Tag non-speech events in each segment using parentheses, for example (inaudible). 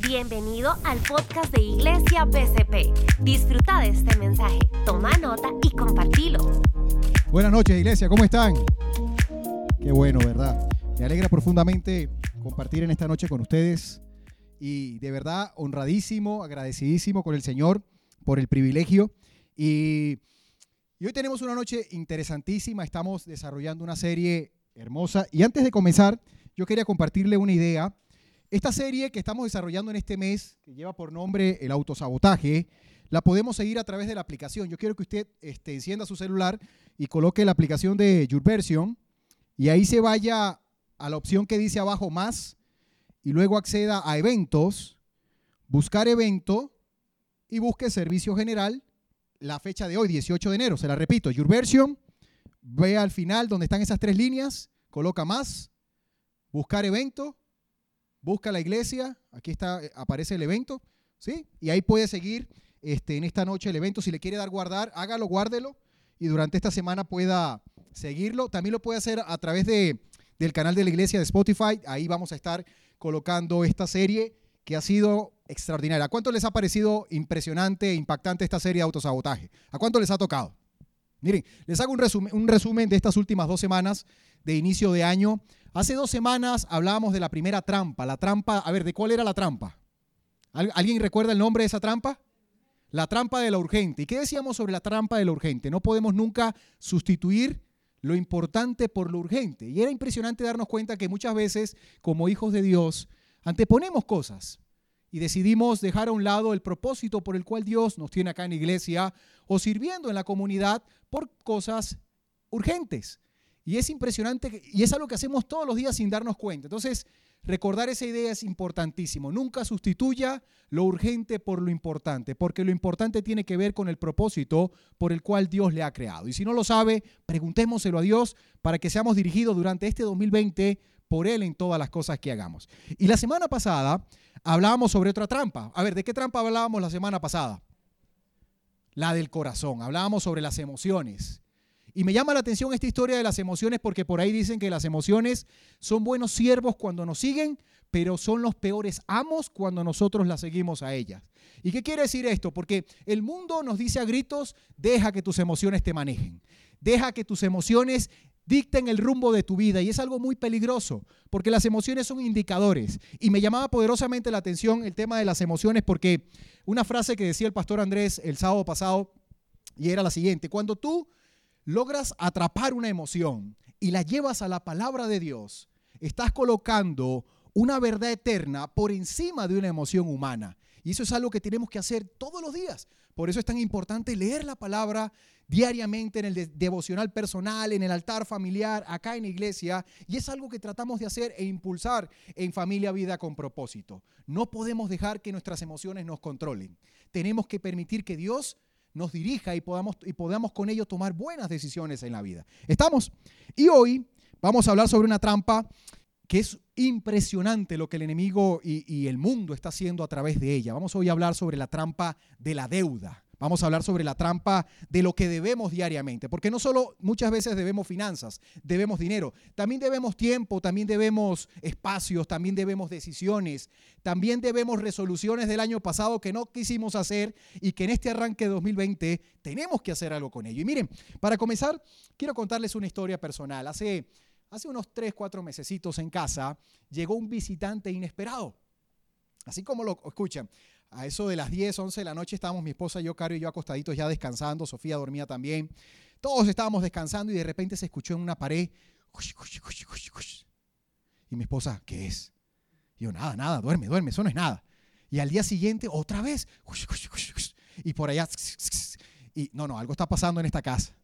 Bienvenido al podcast de Iglesia BCP. Disfruta de este mensaje, toma nota y compartilo. Buenas noches, iglesia, ¿cómo están? Qué bueno, ¿verdad? Me alegra profundamente compartir en esta noche con ustedes y de verdad honradísimo, agradecidísimo con el Señor por el privilegio. Y, y hoy tenemos una noche interesantísima, estamos desarrollando una serie hermosa. Y antes de comenzar, yo quería compartirle una idea esta serie que estamos desarrollando en este mes, que lleva por nombre el autosabotaje, la podemos seguir a través de la aplicación. Yo quiero que usted este, encienda su celular y coloque la aplicación de YourVersion y ahí se vaya a la opción que dice abajo más y luego acceda a eventos, buscar evento y busque servicio general la fecha de hoy, 18 de enero. Se la repito, YourVersion, ve al final donde están esas tres líneas, coloca más, buscar evento busca la iglesia, aquí está, eh, aparece el evento, ¿sí? Y ahí puede seguir este, en esta noche el evento. Si le quiere dar guardar, hágalo, guárdelo y durante esta semana pueda seguirlo. También lo puede hacer a través de, del canal de la iglesia de Spotify. Ahí vamos a estar colocando esta serie que ha sido extraordinaria. ¿A cuánto les ha parecido impresionante e impactante esta serie de autosabotaje? ¿A cuánto les ha tocado? Miren, les hago un resumen, un resumen de estas últimas dos semanas de inicio de año. Hace dos semanas hablábamos de la primera trampa. La trampa, a ver, ¿de cuál era la trampa? ¿Alguien recuerda el nombre de esa trampa? La trampa de la urgente. ¿Y qué decíamos sobre la trampa de la urgente? No podemos nunca sustituir lo importante por lo urgente. Y era impresionante darnos cuenta que muchas veces, como hijos de Dios, anteponemos cosas y decidimos dejar a un lado el propósito por el cual Dios nos tiene acá en la iglesia o sirviendo en la comunidad por cosas urgentes. Y es impresionante y es algo que hacemos todos los días sin darnos cuenta. Entonces, recordar esa idea es importantísimo. Nunca sustituya lo urgente por lo importante, porque lo importante tiene que ver con el propósito por el cual Dios le ha creado. Y si no lo sabe, preguntémoselo a Dios para que seamos dirigidos durante este 2020 por Él en todas las cosas que hagamos. Y la semana pasada hablábamos sobre otra trampa. A ver, ¿de qué trampa hablábamos la semana pasada? La del corazón. Hablábamos sobre las emociones. Y me llama la atención esta historia de las emociones porque por ahí dicen que las emociones son buenos siervos cuando nos siguen, pero son los peores amos cuando nosotros las seguimos a ellas. ¿Y qué quiere decir esto? Porque el mundo nos dice a gritos, deja que tus emociones te manejen. Deja que tus emociones dicten el rumbo de tu vida y es algo muy peligroso porque las emociones son indicadores. Y me llamaba poderosamente la atención el tema de las emociones porque una frase que decía el pastor Andrés el sábado pasado y era la siguiente, cuando tú logras atrapar una emoción y la llevas a la palabra de Dios, estás colocando una verdad eterna por encima de una emoción humana. Y eso es algo que tenemos que hacer todos los días. Por eso es tan importante leer la palabra diariamente en el devocional personal, en el altar familiar, acá en la iglesia. Y es algo que tratamos de hacer e impulsar en familia vida con propósito. No podemos dejar que nuestras emociones nos controlen. Tenemos que permitir que Dios nos dirija y podamos, y podamos con ello tomar buenas decisiones en la vida. ¿Estamos? Y hoy vamos a hablar sobre una trampa que es impresionante lo que el enemigo y, y, el mundo está haciendo a través de ella. Vamos hoy a hablar sobre la trampa de la deuda. Vamos a hablar sobre la trampa de lo que debemos diariamente, porque no solo muchas veces debemos finanzas, debemos dinero, también debemos tiempo, también debemos espacios, también debemos decisiones, también debemos resoluciones del año pasado que no quisimos hacer y que en este arranque de 2020 tenemos que hacer algo con ello. Y miren, para comenzar, quiero contarles una historia personal. Hace, hace unos 3, 4 mesecitos en casa llegó un visitante inesperado. Así como lo escuchan, a eso de las 10, 11 de la noche estábamos mi esposa, yo, Caro y yo acostaditos ya descansando, Sofía dormía también. Todos estábamos descansando y de repente se escuchó en una pared. Y mi esposa, ¿qué es? Y yo, nada, nada, duerme, duerme, eso no es nada. Y al día siguiente, otra vez. Y por allá. Y no, no, algo está pasando en esta casa.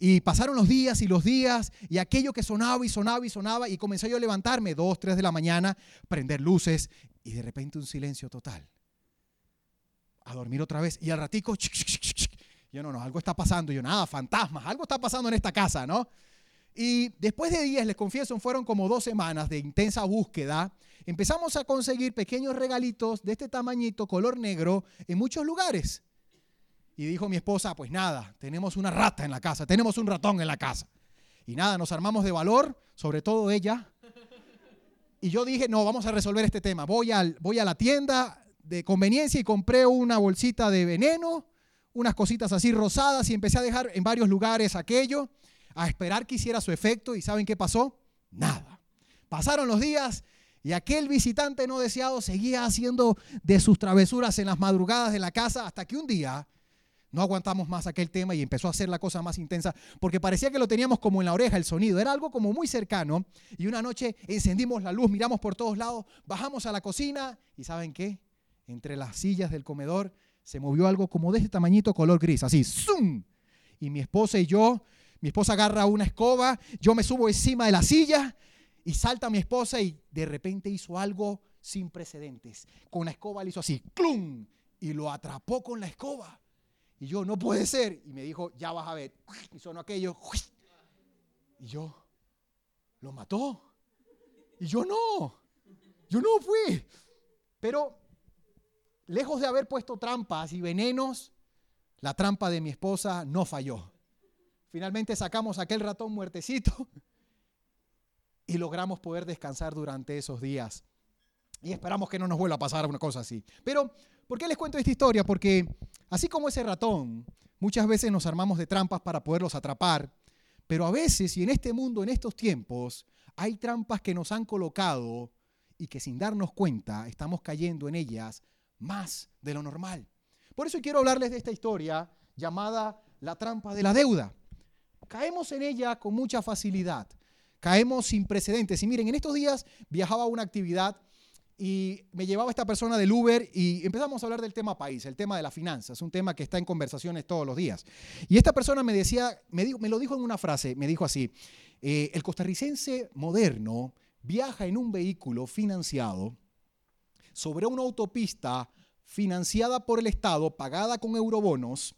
Y pasaron los días y los días y aquello que sonaba y sonaba y sonaba y comencé yo a levantarme, dos, tres de la mañana, prender luces y de repente un silencio total a dormir otra vez. Y al ratico, yo no, no, algo está pasando. Yo, nada, fantasmas, algo está pasando en esta casa, ¿no? Y después de días, les confieso, fueron como dos semanas de intensa búsqueda. Empezamos a conseguir pequeños regalitos de este tamañito, color negro, en muchos lugares. Y dijo mi esposa, pues nada, tenemos una rata en la casa, tenemos un ratón en la casa. Y nada, nos armamos de valor, sobre todo ella. Y yo dije, no, vamos a resolver este tema. Voy, al, voy a la tienda de conveniencia y compré una bolsita de veneno, unas cositas así rosadas y empecé a dejar en varios lugares aquello, a esperar que hiciera su efecto. ¿Y saben qué pasó? Nada. Pasaron los días y aquel visitante no deseado seguía haciendo de sus travesuras en las madrugadas de la casa hasta que un día no aguantamos más aquel tema y empezó a hacer la cosa más intensa porque parecía que lo teníamos como en la oreja el sonido. Era algo como muy cercano y una noche encendimos la luz, miramos por todos lados, bajamos a la cocina y ¿saben qué? Entre las sillas del comedor se movió algo como de este tamañito color gris, así, ¡zum! Y mi esposa y yo, mi esposa agarra una escoba, yo me subo encima de la silla y salta mi esposa y de repente hizo algo sin precedentes. Con la escoba le hizo así, ¡clum! Y lo atrapó con la escoba. Y yo, no puede ser. Y me dijo, ya vas a ver. Y sonó aquello. Y yo, lo mató. Y yo no. Yo no fui. Pero, lejos de haber puesto trampas y venenos, la trampa de mi esposa no falló. Finalmente sacamos aquel ratón muertecito y logramos poder descansar durante esos días. Y esperamos que no nos vuelva a pasar una cosa así. Pero, ¿por qué les cuento esta historia? Porque así como ese ratón, muchas veces nos armamos de trampas para poderlos atrapar, pero a veces, y en este mundo, en estos tiempos, hay trampas que nos han colocado y que sin darnos cuenta estamos cayendo en ellas más de lo normal. Por eso quiero hablarles de esta historia llamada la trampa de la deuda. Caemos en ella con mucha facilidad, caemos sin precedentes. Y miren, en estos días viajaba a una actividad y me llevaba esta persona del Uber y empezamos a hablar del tema país, el tema de las finanzas, un tema que está en conversaciones todos los días. Y esta persona me decía, me, lo dijo en una frase, me dijo así, eh, el costarricense moderno viaja en un vehículo financiado sobre una autopista financiada por el Estado, pagada con eurobonos,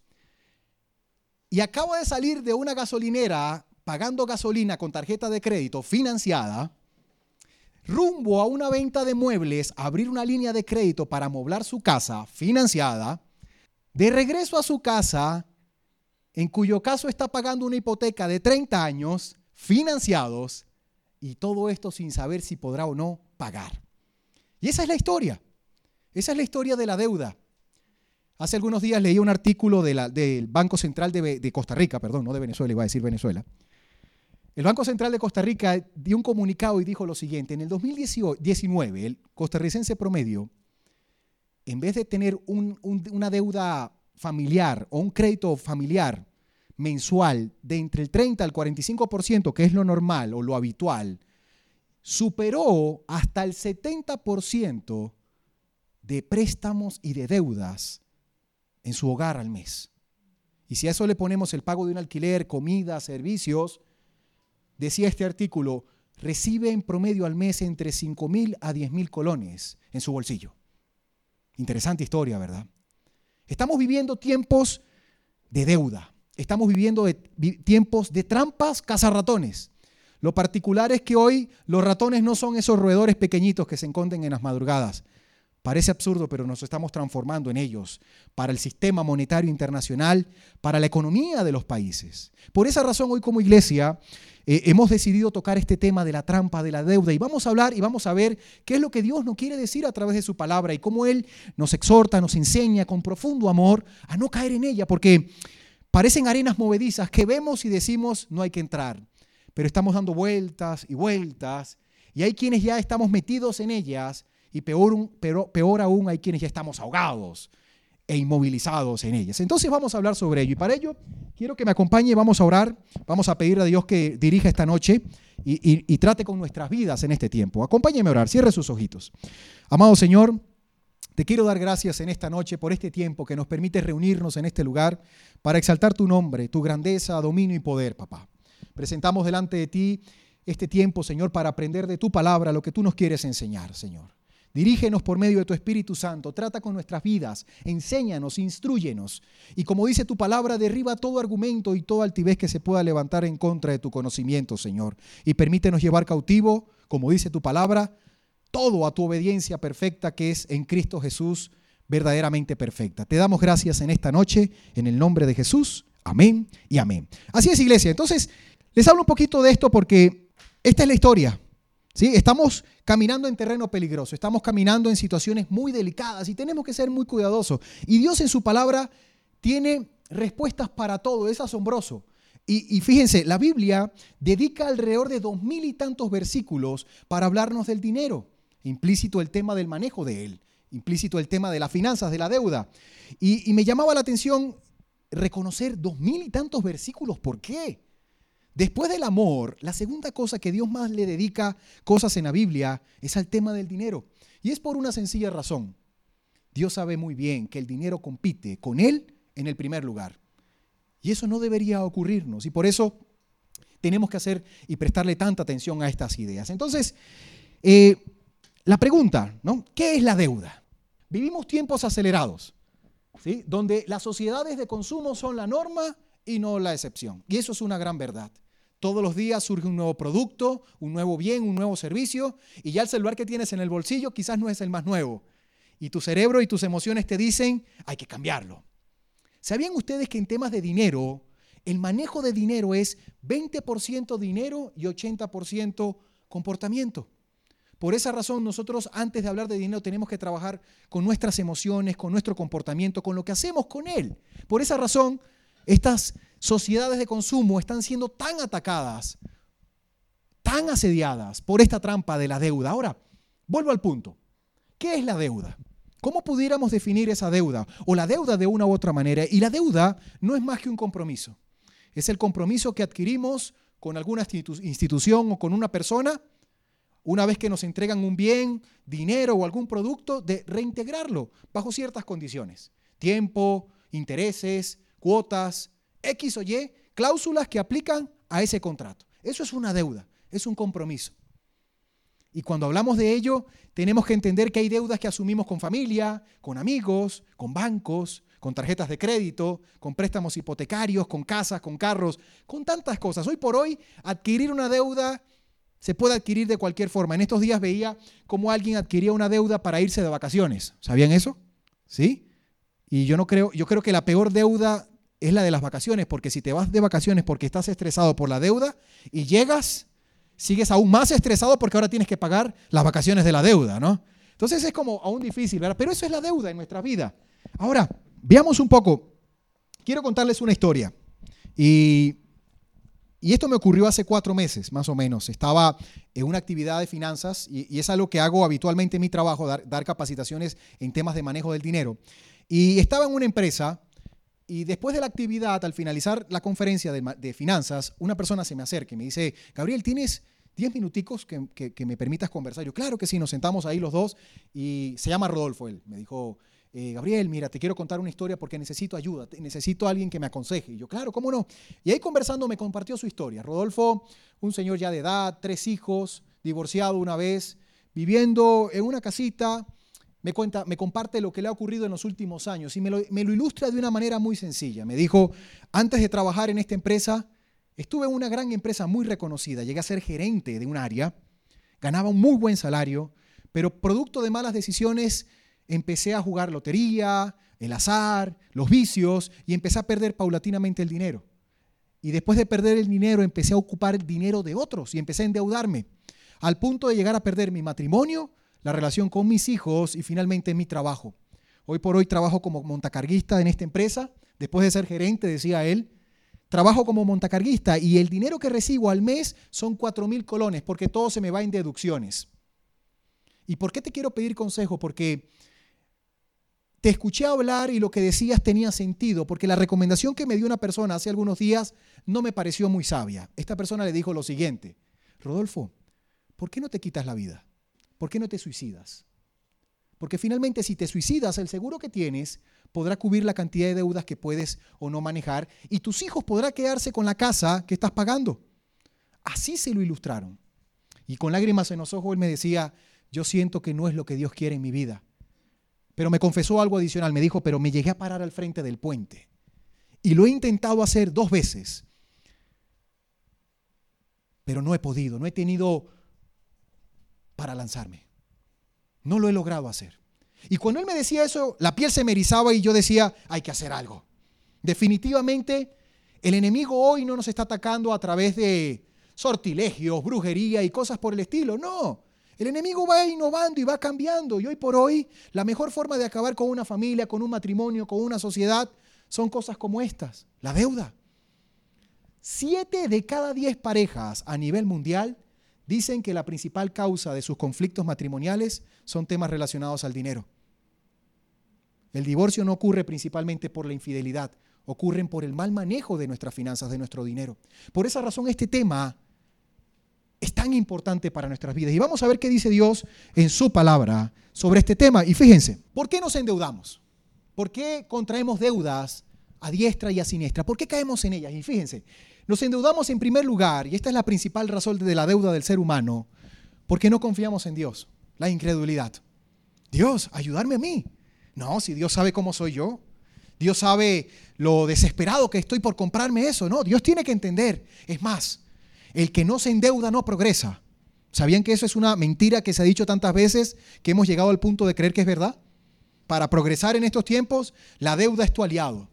y acaba de salir de una gasolinera pagando gasolina con tarjeta de crédito financiada, rumbo a una venta de muebles, abrir una línea de crédito para amoblar su casa financiada, de regreso a su casa, en cuyo caso está pagando una hipoteca de 30 años, financiados, y todo esto sin saber si podrá o no pagar. Y esa es la historia. Esa es la historia de la deuda. Hace algunos días leí un artículo del Banco Central de, Costa Rica, perdón, no de Venezuela, iba a decir Venezuela, el Banco Central de Costa Rica dio un comunicado y dijo lo siguiente, en el 2019 el costarricense promedio, en vez de tener una deuda familiar o un crédito familiar mensual de entre el 30 al 45%, que es lo normal o lo habitual, superó hasta el 70% de préstamos y de deudas en su hogar al mes. Y si a eso le ponemos el pago de un alquiler, comida, servicios, decía este artículo, recibe en promedio al mes entre 5 mil a 10 mil colones en su bolsillo. Interesante historia, ¿verdad? Estamos viviendo tiempos de deuda. Estamos viviendo tiempos de trampas cazarratones. Lo particular es que hoy los ratones no son esos roedores pequeñitos que se encontren en las madrugadas. Parece absurdo, pero nos estamos transformando en ellos para el sistema monetario internacional, para la economía de los países. Por esa razón, hoy como iglesia eh, hemos decidido tocar este tema de la trampa de la deuda y vamos a hablar y vamos a ver qué es lo que Dios nos quiere decir a través de su palabra y cómo Él nos exhorta, nos enseña con profundo amor a no caer en ella, porque parecen arenas movedizas que vemos y decimos no hay que entrar, pero estamos dando vueltas y vueltas y hay quienes ya estamos metidos en ellas y peor, aún hay quienes ya estamos ahogados e inmovilizados en ellas. Entonces vamos a hablar sobre ello y para ello quiero que me acompañe, vamos a orar, vamos a pedir a Dios que dirija esta noche y, y trate con nuestras vidas en este tiempo. Acompáñeme a orar, cierre sus ojitos. Amado Señor, te quiero dar gracias en esta noche por este tiempo que nos permite reunirnos en este lugar para exaltar tu nombre, tu grandeza, dominio y poder, papá. Presentamos delante de ti este tiempo, Señor, para aprender de tu palabra lo que tú nos quieres enseñar, Señor. Dirígenos por medio de tu Espíritu Santo, trata con nuestras vidas, enséñanos, instruyenos. Y como dice tu palabra, derriba todo argumento y toda altivez que se pueda levantar en contra de tu conocimiento, Señor. Y permítenos llevar cautivo, como dice tu palabra, todo a tu obediencia perfecta que es en Cristo Jesús, verdaderamente perfecta. Te damos gracias en esta noche, en el nombre de Jesús. Amén y amén. Así es, iglesia. Entonces, les hablo un poquito de esto porque esta es la historia ¿Sí? Estamos caminando en terreno peligroso, estamos caminando en situaciones muy delicadas y tenemos que ser muy cuidadosos. Y Dios en su palabra tiene respuestas para todo, es asombroso. Y, y, fíjense, la Biblia dedica alrededor de dos mil y tantos versículos para hablarnos del dinero, implícito el tema del manejo de él, implícito el tema de las finanzas, de la deuda. Y, y me llamaba la atención reconocer dos mil y tantos versículos. ¿Por qué? Después del amor, la segunda cosa que Dios más le dedica cosas en la Biblia es al tema del dinero. Y es por una sencilla razón. Dios sabe muy bien que el dinero compite con Él en el primer lugar. Y eso no debería ocurrirnos. Y por eso tenemos que hacer y prestarle tanta atención a estas ideas. Entonces, eh, la pregunta, ¿no? ¿Qué es la deuda? Vivimos tiempos acelerados, ¿sí? donde las sociedades de consumo son la norma y no la excepción. Y eso es una gran verdad. Todos los días surge un nuevo producto, un nuevo bien, un nuevo servicio, y ya el celular que tienes en el bolsillo quizás no es el más nuevo. Y tu cerebro y tus emociones te dicen, hay que cambiarlo. ¿Sabían ustedes que en temas de dinero, el manejo de dinero es 20% dinero y 80% comportamiento? Por esa razón, nosotros antes de hablar de dinero tenemos que trabajar con nuestras emociones, con nuestro comportamiento, con lo que hacemos con él. Por esa razón, estas sociedades de consumo están siendo tan atacadas, tan asediadas por esta trampa de la deuda. Ahora, vuelvo al punto. ¿Qué es la deuda? ¿Cómo pudiéramos definir esa deuda? O la deuda de una u otra manera. Y la deuda no es más que un compromiso. Es el compromiso que adquirimos con alguna institución o con una persona una vez que nos entregan un bien, dinero o algún producto, de reintegrarlo bajo ciertas condiciones. Tiempo, intereses, cuotas, X o Y, cláusulas que aplican a ese contrato. Eso es una deuda, es un compromiso. Y cuando hablamos de ello, tenemos que entender que hay deudas que asumimos con familia, con amigos, con bancos, con tarjetas de crédito, con préstamos hipotecarios, con casas, con carros, con tantas cosas. Hoy por hoy, adquirir una deuda se puede adquirir de cualquier forma. En estos días veía cómo alguien adquiría una deuda para irse de vacaciones. ¿Sabían eso? ¿Sí? Y yo no creo, yo creo que la peor deuda es la de las vacaciones, porque si te vas de vacaciones porque estás estresado por la deuda y llegas, sigues aún más estresado porque ahora tienes que pagar las vacaciones de la deuda, ¿no? Entonces es como aún difícil, ¿verdad? Pero eso es la deuda en nuestra vida. Ahora, veamos un poco. Quiero contarles una historia. Y, y esto me ocurrió hace cuatro meses, más o menos. Estaba en una actividad de finanzas y, y es algo que hago habitualmente en mi trabajo, dar, dar capacitaciones en temas de manejo del dinero. Y estaba en una empresa y después de la actividad, al finalizar la conferencia de, finanzas, una persona se me acerca y me dice, Gabriel, ¿tienes 10 minuticos que, me permitas conversar? Yo, claro que sí, nos sentamos ahí los dos y se llama Rodolfo él. Me dijo, eh, Gabriel, mira, te quiero contar una historia porque necesito ayuda, necesito a alguien que me aconseje. Y yo, claro, ¿cómo no? Y ahí conversando me compartió su historia. Rodolfo, un señor ya de edad, tres hijos, divorciado una vez, viviendo en una casita me, cuenta, me comparte lo que le ha ocurrido en los últimos años y me lo, me lo ilustra de una manera muy sencilla. Me dijo, antes de trabajar en esta empresa, estuve en una gran empresa muy reconocida, llegué a ser gerente de un área, ganaba un muy buen salario, pero producto de malas decisiones empecé a jugar lotería, el azar, los vicios y empecé a perder paulatinamente el dinero. Y después de perder el dinero empecé a ocupar el dinero de otros y empecé a endeudarme, al punto de llegar a perder mi matrimonio, la relación con mis hijos y finalmente mi trabajo. Hoy por hoy trabajo como montacarguista en esta empresa. Después de ser gerente, decía él, trabajo como montacarguista y el dinero que recibo al mes son 4 mil colones porque todo se me va en deducciones. ¿Y por qué te quiero pedir consejo? Porque te escuché hablar y lo que decías tenía sentido, porque la recomendación que me dio una persona hace algunos días no me pareció muy sabia. Esta persona le dijo lo siguiente, Rodolfo, ¿por qué no te quitas la vida? ¿Por qué no te suicidas? Porque finalmente si te suicidas, el seguro que tienes podrá cubrir la cantidad de deudas que puedes o no manejar y tus hijos podrán quedarse con la casa que estás pagando. Así se lo ilustraron. Y con lágrimas en los ojos él me decía, yo siento que no es lo que Dios quiere en mi vida. Pero me confesó algo adicional, me dijo, pero me llegué a parar al frente del puente. Y lo he intentado hacer dos veces, pero no he podido, no he tenido para lanzarme. No lo he logrado hacer. Y cuando él me decía eso, la piel se me erizaba y yo decía, hay que hacer algo. Definitivamente, el enemigo hoy no nos está atacando a través de sortilegios, brujería y cosas por el estilo. No. El enemigo va innovando y va cambiando. Y hoy por hoy, la mejor forma de acabar con una familia, con un matrimonio, con una sociedad, son cosas como estas. La deuda. Siete de cada diez parejas a nivel mundial dicen que la principal causa de sus conflictos matrimoniales son temas relacionados al dinero. El divorcio no ocurre principalmente por la infidelidad, ocurren por el mal manejo de nuestras finanzas, de nuestro dinero. Por esa razón este tema es tan importante para nuestras vidas. Y vamos a ver qué dice Dios en su palabra sobre este tema. Y fíjense, ¿por qué nos endeudamos? ¿Por qué contraemos deudas a diestra y a siniestra? ¿Por qué caemos en ellas? Y fíjense, nos endeudamos en primer lugar, y esta es la principal razón de la deuda del ser humano, porque no confiamos en Dios, la incredulidad. Dios, ayudarme a mí. No, si Dios sabe cómo soy yo, Dios sabe lo desesperado que estoy por comprarme eso. No, Dios tiene que entender. Es más, el que no se endeuda no progresa. ¿Sabían que eso es una mentira que se ha dicho tantas veces que hemos llegado al punto de creer que es verdad? Para progresar en estos tiempos, la deuda es tu aliado.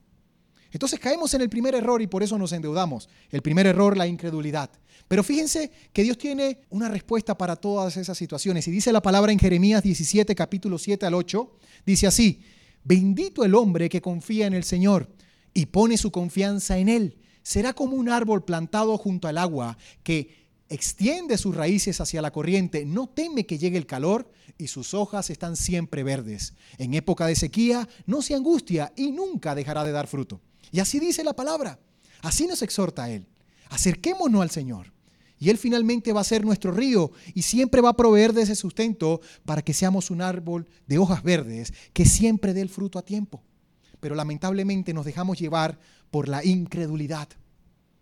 Entonces caemos en el primer error y por eso nos endeudamos. El primer error, la incredulidad. Pero fíjense que Dios tiene una respuesta para todas esas situaciones. Y dice la palabra en Jeremías 17, capítulo 7 al 8, dice así, bendito el hombre que confía en el Señor y pone su confianza en Él será como un árbol plantado junto al agua que extiende sus raíces hacia la corriente, no teme que llegue el calor y sus hojas están siempre verdes. En época de sequía no se angustia y nunca dejará de dar fruto. Y así dice la palabra, así nos exhorta Él. Acerquémonos al Señor. Y Él finalmente va a ser nuestro río y siempre va a proveer de ese sustento para que seamos un árbol de hojas verdes que siempre dé el fruto a tiempo. Pero lamentablemente nos dejamos llevar por la incredulidad.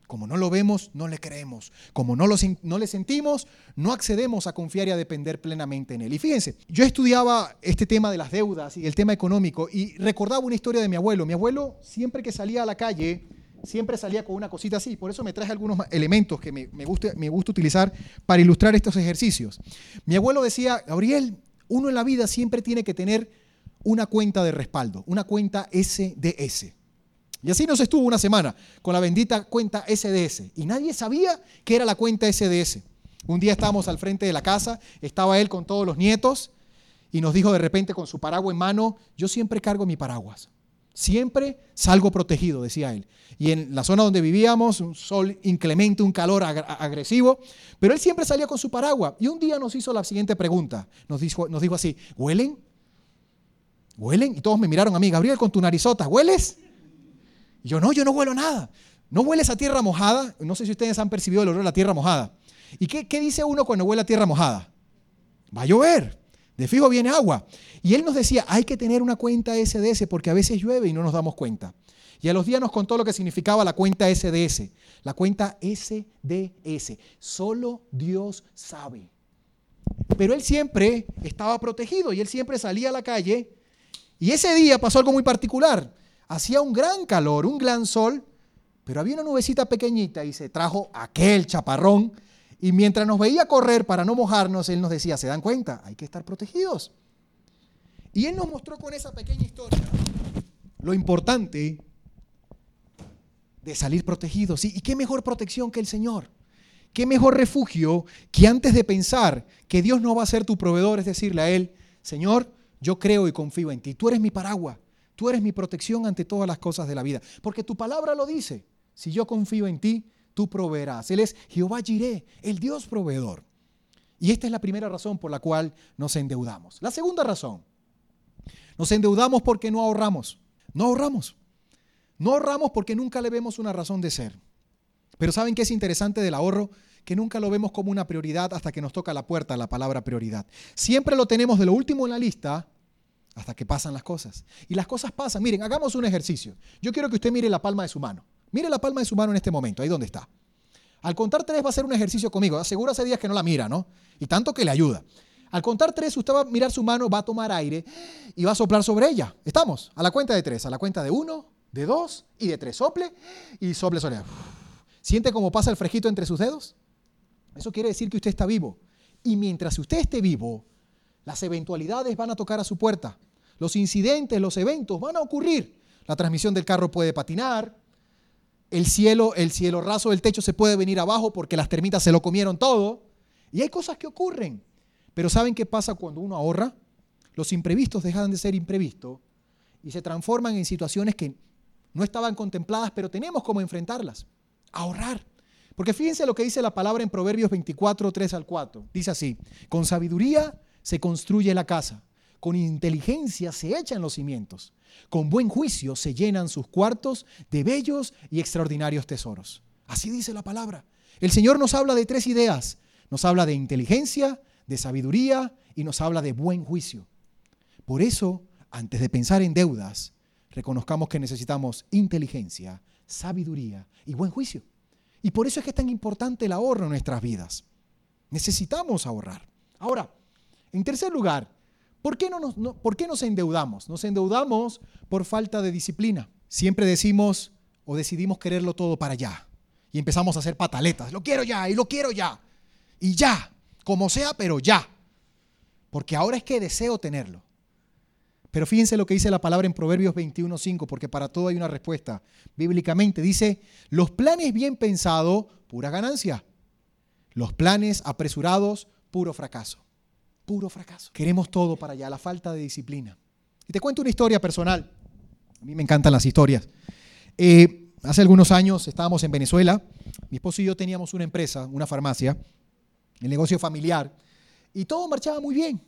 Como no lo vemos, no le creemos. Como no, lo, no le sentimos, no accedemos a confiar y a depender plenamente en Él. Y fíjense, yo estudiaba este tema de las deudas y el tema económico y recordaba una historia de mi abuelo. Mi abuelo, siempre que salía a la calle, siempre salía con una cosita así. Por eso me traje algunos elementos que me, me, gusta, me gusta utilizar para ilustrar estos ejercicios. Mi abuelo decía, Gabriel, uno en la vida siempre tiene que tener una cuenta de respaldo, una cuenta SDS. Y así nos estuvo una semana con la bendita cuenta SDS. Y nadie sabía que era la cuenta SDS. Un día estábamos al frente de la casa, estaba él con todos los nietos y nos dijo de repente con su paraguas en mano, yo siempre cargo mi paraguas. Siempre salgo protegido, decía él. Y en la zona donde vivíamos, un sol inclemente, un calor agresivo, pero él siempre salía con su paraguas. Y un día nos hizo la siguiente pregunta. Nos dijo, nos dijo así, ¿huelen? ¿Huelen? Y todos me miraron a mí, Gabriel, con tu narizota, ¿hueles? Yo, no, yo no huelo nada. ¿No hueles a tierra mojada? No sé si ustedes han percibido el olor de la tierra mojada. ¿Y qué, qué dice uno cuando huele a tierra mojada? Va a llover. De fijo viene agua. Y él nos decía, hay que tener una cuenta SDS porque a veces llueve y no nos damos cuenta. Y a los días nos contó lo que significaba la cuenta SDS. La cuenta SDS. Solo Dios sabe. Pero él siempre estaba protegido y él siempre salía a la calle. Y ese día pasó algo muy particular. Hacía un gran calor, un gran sol, pero había una nubecita pequeñita y se trajo aquel chaparrón. Y mientras nos veía correr para no mojarnos, él nos decía, ¿se dan cuenta? Hay que estar protegidos. Y él nos mostró con esa pequeña historia lo importante de salir protegidos. ¿Y qué mejor protección que el Señor? ¿Qué mejor refugio que antes de pensar que Dios no va a ser tu proveedor, es decirle a Él, Señor, yo creo y confío en ti, tú eres mi paraguas, Tú eres mi protección ante todas las cosas de la vida. Porque tu palabra lo dice. Si yo confío en ti, tú proveerás. Él es Jehová Jireh, el Dios proveedor. Y esta es la primera razón por la cual nos endeudamos. La segunda razón, nos endeudamos porque no ahorramos. No ahorramos. No ahorramos porque nunca le vemos una razón de ser. Pero ¿saben qué es interesante del ahorro? Que nunca lo vemos como una prioridad hasta que nos toca la puerta la palabra prioridad. Siempre lo tenemos de lo último en la lista hasta que pasan las cosas. Y las cosas pasan. Miren, hagamos un ejercicio. Yo quiero que usted mire la palma de su mano. Mire la palma de su mano en este momento, ahí donde está. Al contar tres va a ser un ejercicio conmigo. Asegura hace días que no la mira, ¿no? Y tanto que le ayuda. Al contar tres, usted va a mirar su mano, va a tomar aire y va a soplar sobre ella. ¿Estamos? A la cuenta de tres, a la cuenta de uno, de dos y de tres. Sople y sople sobre ella. ¿Siente cómo pasa el frejito entre sus dedos? Eso quiere decir que usted está vivo. Y mientras usted esté vivo, las eventualidades van a tocar a su puerta. Los incidentes, los eventos van a ocurrir. La transmisión del carro puede patinar. el cielo, el cielo raso del techo se puede venir abajo porque las termitas se lo comieron todo. Y hay cosas que ocurren. Pero ¿saben qué pasa cuando uno ahorra? Los imprevistos dejan de ser imprevistos y se transforman en situaciones que no estaban contempladas, pero tenemos cómo enfrentarlas. Ahorrar. Porque fíjense lo que dice la palabra en Proverbios 24, 3 al 4. Dice así, con sabiduría se construye la casa, con inteligencia se echan los cimientos, con buen juicio se llenan sus cuartos de bellos y extraordinarios tesoros. Así dice la palabra. El Señor nos habla de tres ideas. Nos habla de inteligencia, de sabiduría y nos habla de buen juicio. Por eso, antes de pensar en deudas, reconozcamos que necesitamos inteligencia, sabiduría y buen juicio. Y por eso es que es tan importante el ahorro en nuestras vidas. Necesitamos ahorrar. Ahora, en tercer lugar, ¿por qué, no nos, ¿por qué nos endeudamos? Nos endeudamos por falta de disciplina. Siempre decimos o decidimos quererlo todo para allá. Y empezamos a hacer pataletas. Lo quiero ya y lo quiero ya. Y ya, como sea, pero ya. Porque ahora es que deseo tenerlo. Pero fíjense lo que dice la palabra en Proverbios 21.5, porque para todo hay una respuesta. Bíblicamente dice, los planes bien pensados, pura ganancia. Los planes apresurados, puro fracaso. Puro fracaso. Queremos todo para allá, la falta de disciplina. Y te cuento una historia personal. A mí me encantan las historias. Eh, hace algunos años estábamos en Venezuela. Mi esposo y yo teníamos una empresa, una farmacia, el negocio familiar, y todo marchaba muy bien.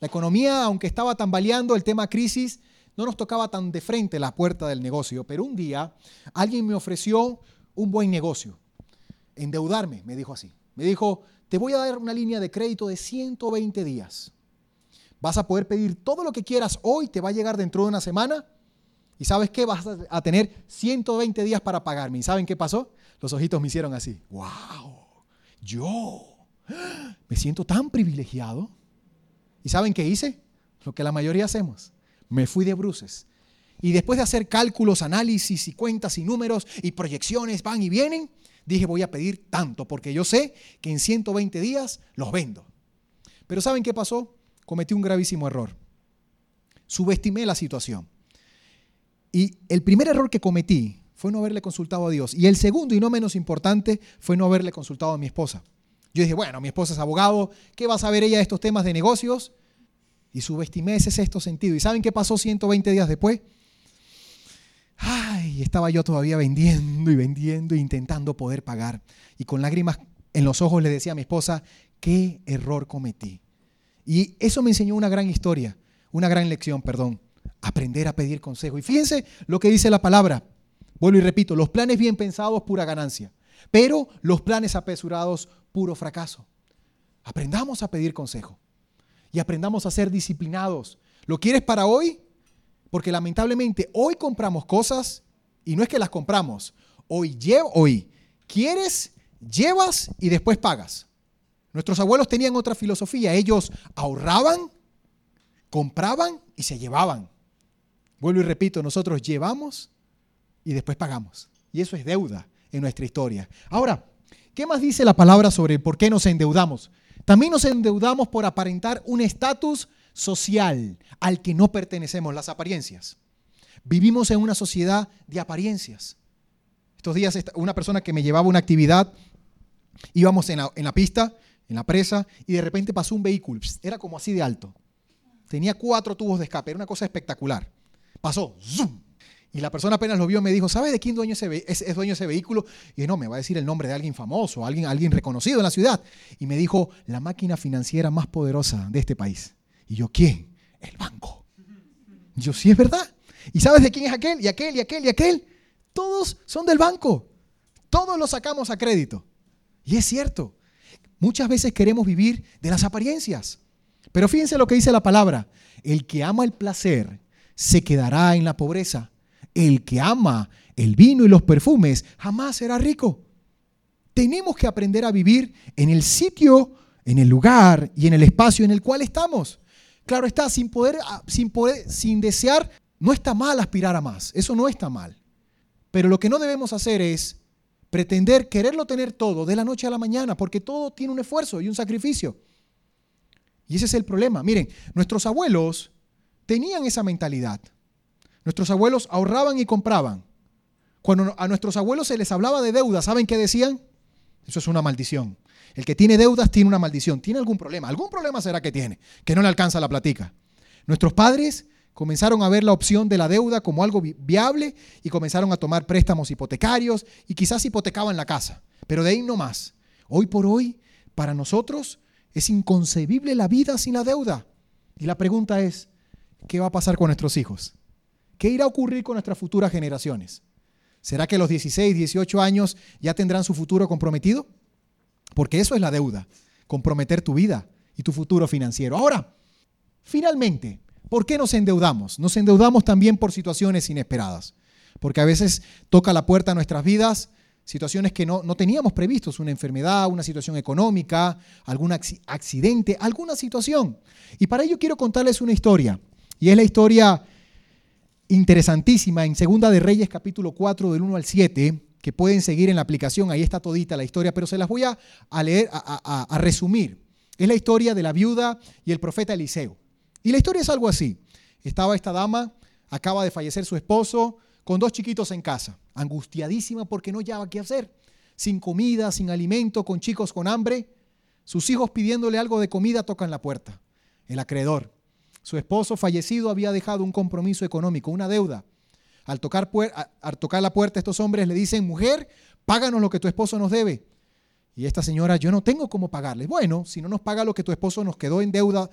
La economía, aunque estaba tambaleando, el tema crisis, no nos tocaba tan de frente la puerta del negocio, pero un día alguien me ofreció un buen negocio. Endeudarme, me dijo así. Me dijo, te voy a dar una línea de crédito de 120 días. Vas a poder pedir todo lo que quieras hoy, te va a llegar dentro de una semana. Y sabes qué, vas a tener 120 días para pagarme. ¿Y saben qué pasó? Los ojitos me hicieron así. ¡Wow! Yo me siento tan privilegiado. ¿Y saben qué hice? Lo que la mayoría hacemos. Me fui de bruces. Y después de hacer cálculos, análisis y cuentas y números y proyecciones van y vienen, dije voy a pedir tanto porque yo sé que en 120 días los vendo. Pero ¿saben qué pasó? Cometí un gravísimo error. Subestimé la situación. Y el primer error que cometí fue no haberle consultado a Dios. Y el segundo y no menos importante fue no haberle consultado a mi esposa. Yo dije, bueno, mi esposa es abogado, ¿qué va a saber ella de estos temas de negocios? Y subestimé ese sexto sentido. ¿Y saben qué pasó 120 días después? Ay, estaba yo todavía vendiendo y vendiendo, intentando poder pagar. Y con lágrimas en los ojos le decía a mi esposa, qué error cometí. Y eso me enseñó una gran historia, una gran lección, perdón. Aprender a pedir consejo. Y fíjense lo que dice la palabra. Vuelvo y repito, los planes bien pensados, pura ganancia. Pero los planes apresurados, puro fracaso. Aprendamos a pedir consejo y aprendamos a ser disciplinados. ¿Lo quieres para hoy? Porque lamentablemente hoy compramos cosas y no es que las compramos. Hoy llevo, hoy quieres, llevas y después pagas. Nuestros abuelos tenían otra filosofía. Ellos ahorraban, compraban y se llevaban. Vuelvo y repito, nosotros llevamos y después pagamos. Y eso es deuda en nuestra historia. Ahora, ¿Qué más dice la palabra sobre por qué nos endeudamos? También nos endeudamos por aparentar un estatus social al que no pertenecemos, las apariencias. Vivimos en una sociedad de apariencias. Estos días una persona que me llevaba una actividad, íbamos en la, pista, en la presa, y de repente pasó un vehículo, era como así de alto. Tenía cuatro tubos de escape, era una cosa espectacular. Pasó, zoom, y la persona apenas lo vio me dijo, ¿sabe de quién dueño ese es, dueño ese vehículo? Y no, me va a decir el nombre de alguien famoso, alguien, alguien reconocido en la ciudad. Y me dijo, la máquina financiera más poderosa de este país. Y yo, ¿quién? El banco. Yo, sí es verdad. ¿Y sabes de quién es aquel? Y aquel, y aquel, y aquel. Todos son del banco. Todos los sacamos a crédito. Y es cierto. Muchas veces queremos vivir de las apariencias. Pero fíjense lo que dice la palabra. El que ama el placer se quedará en la pobreza el que ama el vino y los perfumes jamás será rico. Tenemos que aprender a vivir en el sitio, en el lugar y en el espacio en el cual estamos. Claro está, sin poder, ah, sin poder, sin desear, no está mal aspirar a más. Eso no está mal. Pero lo que no debemos hacer es pretender quererlo tener todo de la noche a la mañana, porque todo tiene un esfuerzo y un sacrificio. Y ese es el problema. Miren, nuestros abuelos tenían esa mentalidad. Nuestros abuelos ahorraban y compraban. Cuando a nuestros abuelos se les hablaba de deuda, ¿saben qué decían? Eso es una maldición. El que tiene deudas tiene una maldición. ¿Tiene algún problema? Algún problema será que tiene, que no le alcanza la platica. Nuestros padres comenzaron a ver la opción de la deuda como algo viable y comenzaron a tomar préstamos hipotecarios y quizás hipotecaban la casa, pero de ahí no más. Hoy por hoy, para nosotros es inconcebible la vida sin la deuda. Y la pregunta es, ¿qué va a pasar con nuestros hijos? ¿Qué irá a ocurrir con nuestras futuras generaciones? ¿Será que a los 16, 18 años ya tendrán su futuro comprometido? Porque eso es la deuda, comprometer tu vida y tu futuro financiero. Ahora, finalmente, ¿por qué nos endeudamos? Nos endeudamos también por situaciones inesperadas, porque a veces toca la puerta a nuestras vidas situaciones que no, no teníamos previstos, una enfermedad, una situación económica, algún accidente, alguna situación. Y para ello quiero contarles una historia, y es la historia interesantísima en Segunda de Reyes capítulo 4 del 1 al 7, que pueden seguir en la aplicación, ahí está todita la historia, pero se las voy a, leer, a, resumir. Es la historia de la viuda y el profeta Eliseo. Y la historia es algo así. Estaba esta dama, acaba de fallecer su esposo, con dos chiquitos en casa, angustiadísima porque no hallaba qué hacer, sin comida, sin alimento, con chicos con hambre. Sus hijos pidiéndole algo de comida tocan la puerta. El acreedor. Su esposo fallecido había dejado un compromiso económico, una deuda. Al tocar, la puerta, estos hombres le dicen, mujer, páganos lo que tu esposo nos debe. Y esta señora, yo no tengo cómo pagarle. Bueno, si no nos paga lo que tu esposo nos quedó en deuda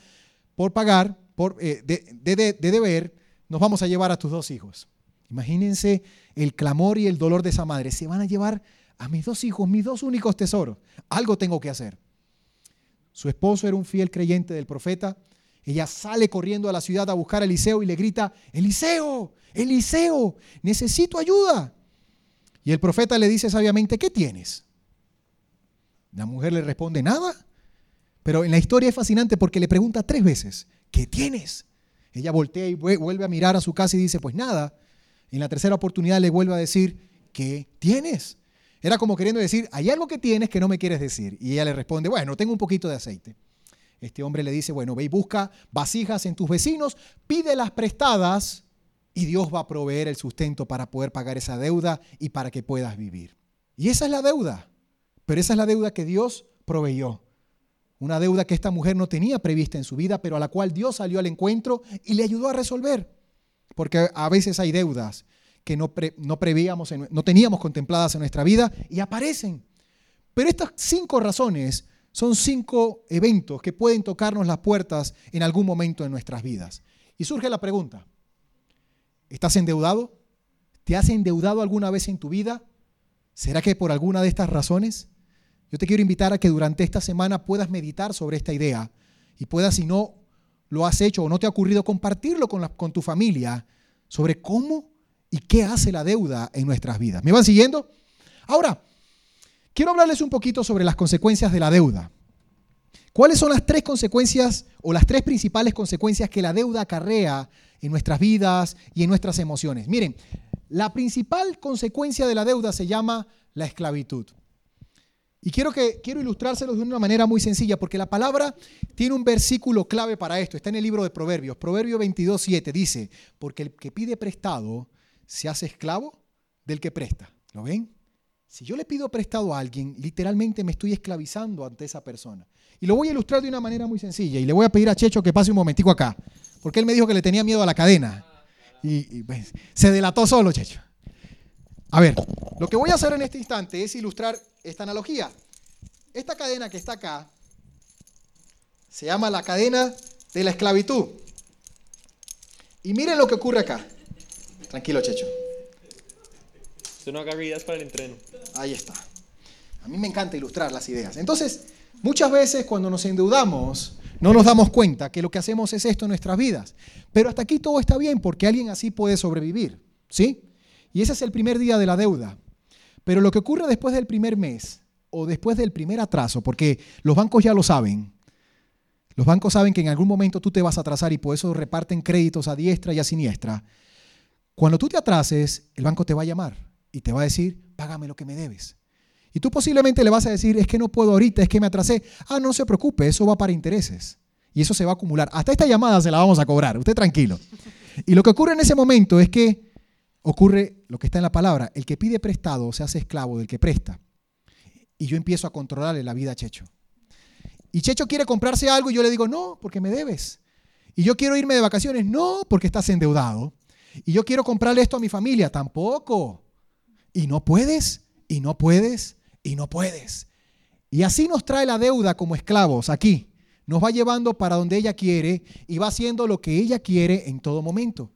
por pagar, por, eh, de, de deber, nos vamos a llevar a tus dos hijos. Imagínense el clamor y el dolor de esa madre. Se van a llevar a mis dos hijos, mis dos únicos tesoros. Algo tengo que hacer. Su esposo era un fiel creyente del profeta ella sale corriendo a la ciudad a buscar a Eliseo y le grita, Eliseo, Eliseo, necesito ayuda. Y el profeta le dice sabiamente, ¿qué tienes? La mujer le responde, nada. Pero en la historia es fascinante porque le pregunta tres veces, ¿qué tienes? Ella voltea y vuelve a mirar a su casa y dice, pues nada. En la tercera oportunidad le vuelve a decir, ¿qué tienes? Era como queriendo decir, hay algo que tienes que no me quieres decir. Y ella le responde, bueno, tengo un poquito de aceite. Este hombre le dice, bueno, ve y busca vasijas en tus vecinos, pídelas prestadas y Dios va a proveer el sustento para poder pagar esa deuda y para que puedas vivir. Y esa es la deuda, pero esa es la deuda que Dios proveyó. Una deuda que esta mujer no tenía prevista en su vida, pero a la cual Dios salió al encuentro y le ayudó a resolver. Porque a veces hay deudas que no, no prevíamos, no teníamos contempladas en nuestra vida y aparecen. Pero estas cinco razones son cinco eventos que pueden tocarnos las puertas en algún momento de nuestras vidas. Y surge la pregunta, ¿estás endeudado? ¿Te has endeudado alguna vez en tu vida? ¿Será que por alguna de estas razones? Yo te quiero invitar a que durante esta semana puedas meditar sobre esta idea y puedas, si no lo has hecho o no te ha ocurrido, compartirlo con, con tu familia sobre cómo y qué hace la deuda en nuestras vidas. ¿Me van siguiendo? Ahora, Quiero hablarles un poquito sobre las consecuencias de la deuda. ¿Cuáles son las tres consecuencias o las tres principales consecuencias que la deuda acarrea en nuestras vidas y en nuestras emociones? Miren, la principal consecuencia de la deuda se llama la esclavitud. Y quiero, que, quiero ilustrárselos de una manera muy sencilla, porque la palabra tiene un versículo clave para esto. Está en el libro de Proverbios. Proverbio 22, 7 dice, porque el que pide prestado se hace esclavo del que presta. ¿Lo ven? Si yo le pido prestado a alguien, literalmente me estoy esclavizando ante esa persona. Y lo voy a ilustrar de una manera muy sencilla. Y le voy a pedir a Checho que pase un momentico acá. Porque él me dijo que le tenía miedo a la cadena. Y, pues, se delató solo, Checho. A ver, lo que voy a hacer en este instante es ilustrar esta analogía. Esta cadena que está acá se llama la cadena de la esclavitud. Y miren lo que ocurre acá. Tranquilo, Checho no haga para el entreno. Ahí está. A mí me encanta ilustrar las ideas. Entonces, muchas veces cuando nos endeudamos, no nos damos cuenta que lo que hacemos es esto en nuestras vidas. Pero hasta aquí todo está bien porque alguien así puede sobrevivir. ¿Sí? Y ese es el primer día de la deuda. Pero lo que ocurre después del primer mes o después del primer atraso, porque los bancos ya lo saben, los bancos saben que en algún momento tú te vas a atrasar y por eso reparten créditos a diestra y a siniestra. Cuando tú te atrases, el banco te va a llamar y te va a decir, págame lo que me debes. Tú posiblemente le vas a decir, es que no puedo ahorita, es que me atrasé. Ah, no se preocupe, eso va para intereses. Y eso se va a acumular. Hasta esta llamada se la vamos a cobrar, usted tranquilo. Y lo que ocurre en ese momento es que ocurre lo que está en la palabra. El que pide prestado se hace esclavo del que presta. Y yo empiezo a controlarle la vida a Checho. Y Checho quiere comprarse algo y yo le digo, no, porque me debes. Y yo quiero irme de vacaciones, no, porque estás endeudado. Y yo quiero comprarle esto a mi familia, tampoco. Y no puedes, y no puedes, y no puedes. Y así nos trae la deuda como esclavos aquí. Nos va llevando para donde ella quiere y va haciendo lo que ella quiere en todo momento.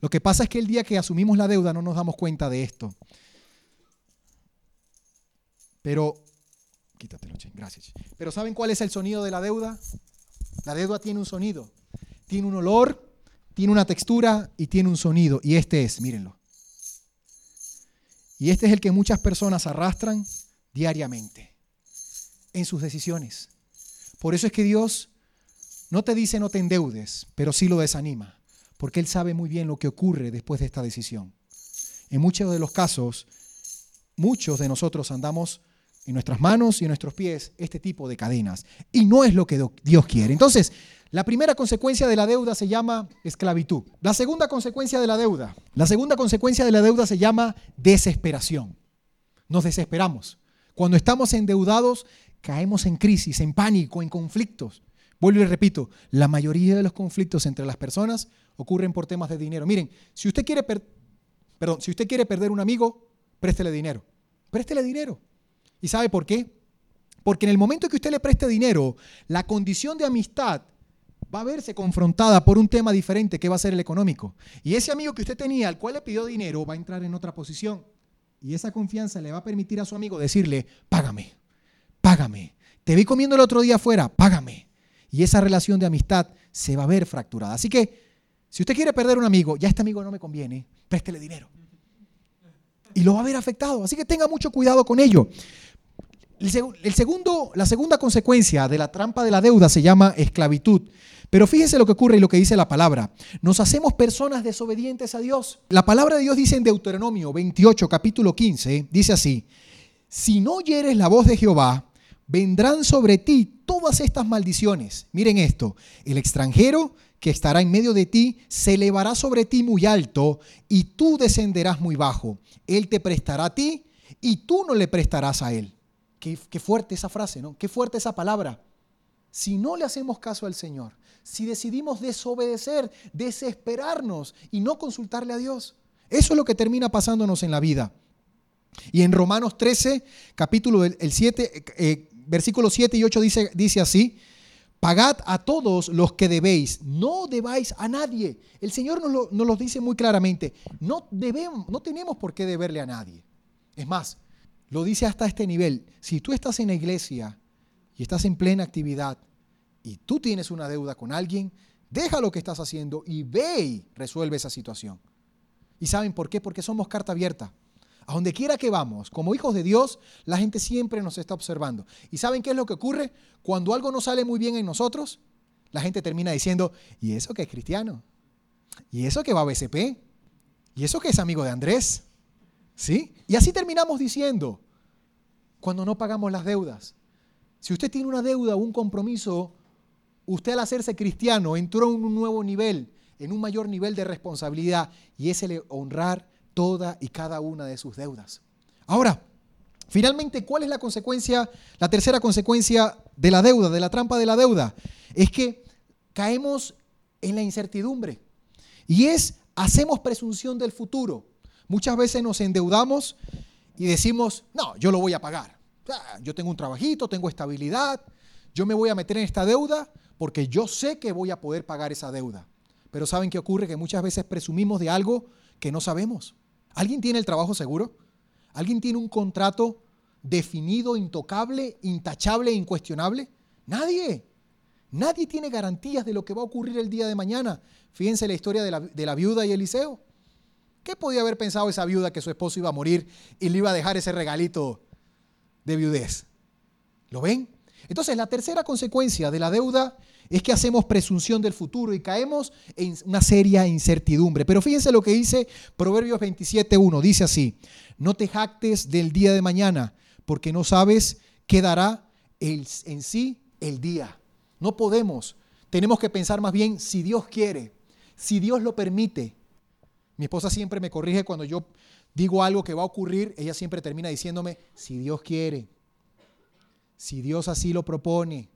Lo que pasa es que el día que asumimos la deuda no nos damos cuenta de esto. Pero, quítatelo, gracias. Pero ¿saben cuál es el sonido de la deuda? La deuda tiene un sonido, tiene un olor, tiene una textura y tiene un sonido. Y este es, mírenlo. Y este es el que muchas personas arrastran diariamente en sus decisiones. Por eso es que Dios no te dice no te endeudes, pero sí lo desanima, porque Él sabe muy bien lo que ocurre después de esta decisión. En muchos de los casos, muchos de nosotros andamos en nuestras manos y en nuestros pies este tipo de cadenas. Y no es lo que Dios quiere. Entonces, la primera consecuencia de la deuda se llama esclavitud. La segunda consecuencia de la deuda, la segunda consecuencia de la deuda se llama desesperación. Nos desesperamos. Cuando estamos endeudados, caemos en crisis, en pánico, en conflictos. Vuelvo y repito, la mayoría de los conflictos entre las personas ocurren por temas de dinero. Miren, si usted quiere, perdón, si usted quiere perder un amigo, préstele dinero. Préstele dinero. ¿Y sabe por qué? Porque en el momento que usted le preste dinero, la condición de amistad va a verse confrontada por un tema diferente que va a ser el económico. Y ese amigo que usted tenía, al cual le pidió dinero, va a entrar en otra posición. Y esa confianza le va a permitir a su amigo decirle, págame, págame. Te vi comiendo el otro día afuera, págame. Y esa relación de amistad se va a ver fracturada. Así que, si usted quiere perder un amigo, ya este amigo no me conviene, préstele dinero. Y lo va a ver afectado. Así que tenga mucho cuidado con ello. El, segundo, la segunda consecuencia de la trampa de la deuda se llama esclavitud. Pero fíjense lo que ocurre y lo que dice la palabra. Nos hacemos personas desobedientes a Dios. La palabra de Dios dice en Deuteronomio 28, capítulo 15, dice así, si no oyeres la voz de Jehová, vendrán sobre ti todas estas maldiciones. Miren esto, el extranjero que estará en medio de ti se elevará sobre ti muy alto y tú descenderás muy bajo. Él te prestará a ti y tú no le prestarás a él. Qué, fuerte esa frase, ¿no? Qué fuerte esa palabra. Si no le hacemos caso al Señor, si decidimos desobedecer, desesperarnos y no consultarle a Dios, eso es lo que termina pasándonos en la vida. Y en Romanos 13, capítulo el 7, eh, versículos 7 y 8 dice, dice así, pagad a todos los que debéis, no debáis a nadie. El Señor nos lo, nos lo dice muy claramente, no, debemos, no tenemos por qué deberle a nadie. Es más, lo dice hasta este nivel. Si tú estás en la iglesia y estás en plena actividad y tú tienes una deuda con alguien, deja lo que estás haciendo y ve y resuelve esa situación. ¿Y saben por qué? Porque somos carta abierta. A donde quiera que vamos, como hijos de Dios, la gente siempre nos está observando. ¿Y saben qué es lo que ocurre? Cuando algo no sale muy bien en nosotros, la gente termina diciendo, ¿y eso que es cristiano? ¿Y eso que va a BCP? ¿Y eso que es amigo de Andrés? ¿Sí? Y así terminamos diciendo, cuando no pagamos las deudas. Si usted tiene una deuda o un compromiso, usted al hacerse cristiano entró en un nuevo nivel, en un mayor nivel de responsabilidad, y es el honrar toda y cada una de sus deudas. Ahora, finalmente, ¿cuál es la consecuencia, la tercera consecuencia de la deuda, de la trampa de la deuda? Es que caemos en la incertidumbre. Y es, hacemos presunción del futuro. Muchas veces nos endeudamos y decimos, no, yo lo voy a pagar. Yo tengo un trabajito, tengo estabilidad, yo me voy a meter en esta deuda porque yo sé que voy a poder pagar esa deuda. Pero ¿saben qué ocurre? Que muchas veces presumimos de algo que no sabemos. ¿Alguien tiene el trabajo seguro? ¿Alguien tiene un contrato definido, intocable, intachable, incuestionable? Nadie. Nadie tiene garantías de lo que va a ocurrir el día de mañana. Fíjense la historia de la, de la viuda y Eliseo. ¿Qué podía haber pensado esa viuda que su esposo iba a morir y le iba a dejar ese regalito de viudez? ¿Lo ven? Entonces, la tercera consecuencia de la deuda es que hacemos presunción del futuro y caemos en una seria incertidumbre. Pero fíjense lo que dice Proverbios 27.1. Dice así, no te jactes del día de mañana, porque no sabes qué dará en sí el día. No podemos. Tenemos que pensar más bien si Dios quiere, si Dios lo permite, Mi esposa siempre me corrige cuando yo digo algo que va a ocurrir, ella siempre termina diciéndome, si Dios quiere, si Dios así lo propone.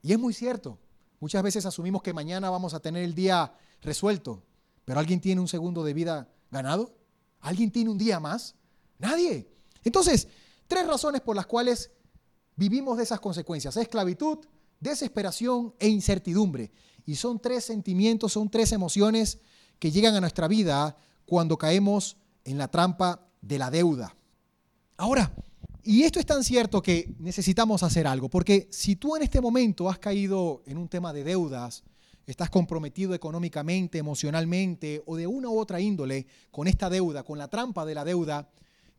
Y es muy cierto. Muchas veces asumimos que mañana vamos a tener el día resuelto, pero ¿alguien tiene un segundo de vida ganado? ¿Alguien tiene un día más? Nadie. Entonces, tres razones por las cuales vivimos de esas consecuencias. Esclavitud, desesperación e incertidumbre. Y son tres sentimientos, son tres emociones que llegan a nuestra vida cuando caemos en la trampa de la deuda. Ahora, y esto es tan cierto que necesitamos hacer algo, porque si tú en este momento has caído en un tema de deudas, estás comprometido económicamente, emocionalmente o de una u otra índole con esta deuda, con la trampa de la deuda,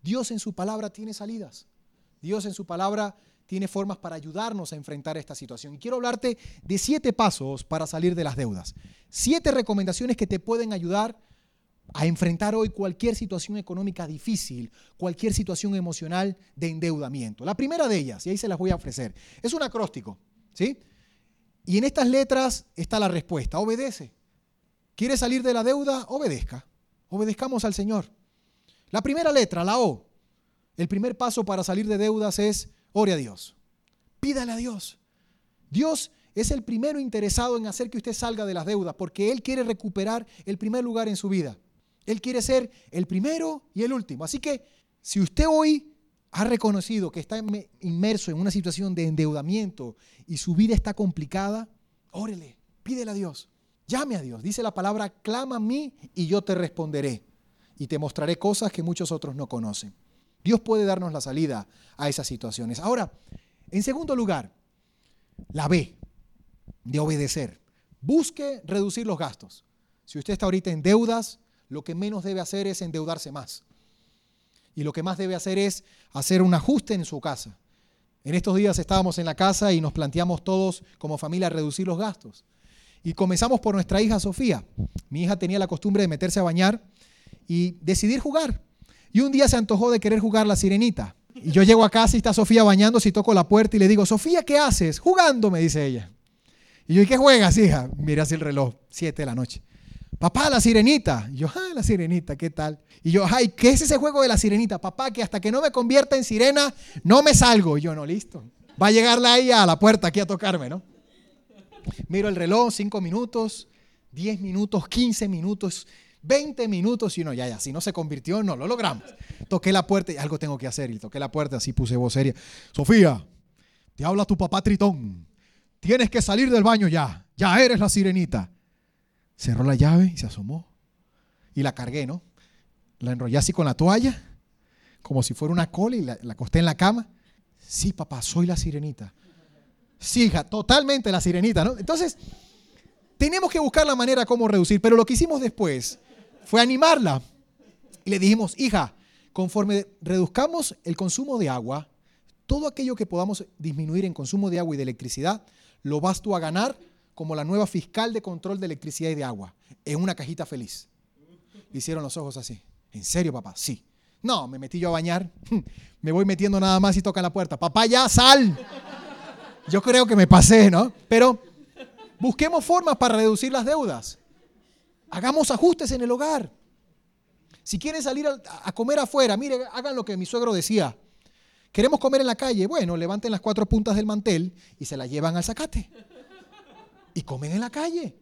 Dios en su palabra tiene salidas. Dios en su palabra tiene formas para ayudarnos a enfrentar esta situación. Y quiero hablarte de siete pasos para salir de las deudas. Siete recomendaciones que te pueden ayudar a enfrentar hoy cualquier situación económica difícil, cualquier situación emocional de endeudamiento. La primera de ellas, y ahí se las voy a ofrecer, es un acróstico, ¿sí? Y en estas letras está la respuesta, obedece. ¿Quiere salir de la deuda? Obedezca. Obedezcamos al Señor. La primera letra, la O. El primer paso para salir de deudas es ore a Dios. Pídale a Dios. Dios es el primero interesado en hacer que usted salga de las deudas porque Él quiere recuperar el primer lugar en su vida. Él quiere ser el primero y el último. Así que si usted hoy ha reconocido que está inmerso en una situación de endeudamiento y su vida está complicada, órele, pídele a Dios, llame a Dios. Dice la palabra, clama a mí y yo te responderé y te mostraré cosas que muchos otros no conocen. Dios puede darnos la salida a esas situaciones. Ahora, en segundo lugar, la B de obedecer. Busque reducir los gastos. Si usted está ahorita en deudas, lo que menos debe hacer es endeudarse más y lo que más debe hacer es hacer un ajuste en su casa. En estos días estábamos en la casa y nos planteamos todos como familia reducir los gastos. Y comenzamos por nuestra hija Sofía. Mi hija tenía la costumbre de meterse a bañar y decidir jugar. Y un día se antojó de querer jugar la sirenita. Y yo llego a casa y está Sofía bañándose y toco la puerta y le digo, Sofía, ¿qué haces? Jugando, me dice ella. Y yo, ¿y qué juegas, hija? Mira así el reloj, siete de la noche. Papá, la sirenita. yo, ah, la sirenita, ¿qué tal? Y yo, ay, ¿qué es ese juego de la sirenita? Papá, que hasta que no me convierta en sirena, no me salgo. Y yo, no, listo. Va a llegar la ella a la puerta aquí a tocarme, ¿no? Miro el reloj, cinco minutos, diez minutos, quince minutos, veinte minutos. Y uno, ya, ya, si no se convirtió, no lo logramos. Toqué la puerta y algo tengo que hacer. Y toqué la puerta, así puse voz seria. Sofía, te habla tu papá Tritón. Tienes que salir del baño ya. Ya eres la sirenita. Cerró la llave y se asomó. Y la cargué, ¿no? La enrollé así con la toalla, como si fuera una cola y la, acosté en la cama. Sí, papá, soy la sirenita. Sí, hija, totalmente la sirenita, ¿no? Entonces, tenemos que buscar la manera como reducir, pero lo que hicimos después fue animarla. Y le dijimos, hija, conforme reduzcamos el consumo de agua, todo aquello que podamos disminuir en consumo de agua y de electricidad, lo vas tú a ganar como la nueva fiscal de control de electricidad y de agua, en una cajita feliz. Le hicieron los ojos así. ¿En serio, papá? Sí. No, me metí yo a bañar. (laughs) Me voy metiendo nada más y toca la puerta. Papá, ya, sal. Yo creo que me pasé, ¿no? Pero busquemos formas para reducir las deudas. Hagamos ajustes en el hogar. Si quieren salir a, comer afuera, mire, hagan lo que mi suegro decía. Queremos comer en la calle. Bueno, levanten las cuatro puntas del mantel y se la llevan al zacate y comen en la calle.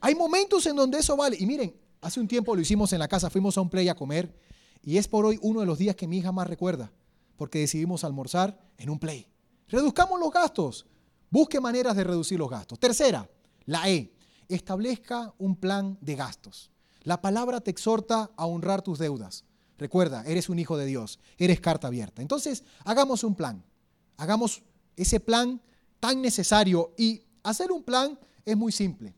Hay momentos en donde eso vale. Y miren, hace un tiempo lo hicimos en la casa, fuimos a un play a comer y es por hoy uno de los días que mi hija más recuerda, porque decidimos almorzar en un play. Reduzcamos los gastos. Busque maneras de reducir los gastos. Tercera, la E. Establezca un plan de gastos. La palabra te exhorta a honrar tus deudas. Recuerda, eres un hijo de Dios, eres carta abierta. Entonces, hagamos un plan. Hagamos ese plan tan necesario y hacer un plan es muy simple.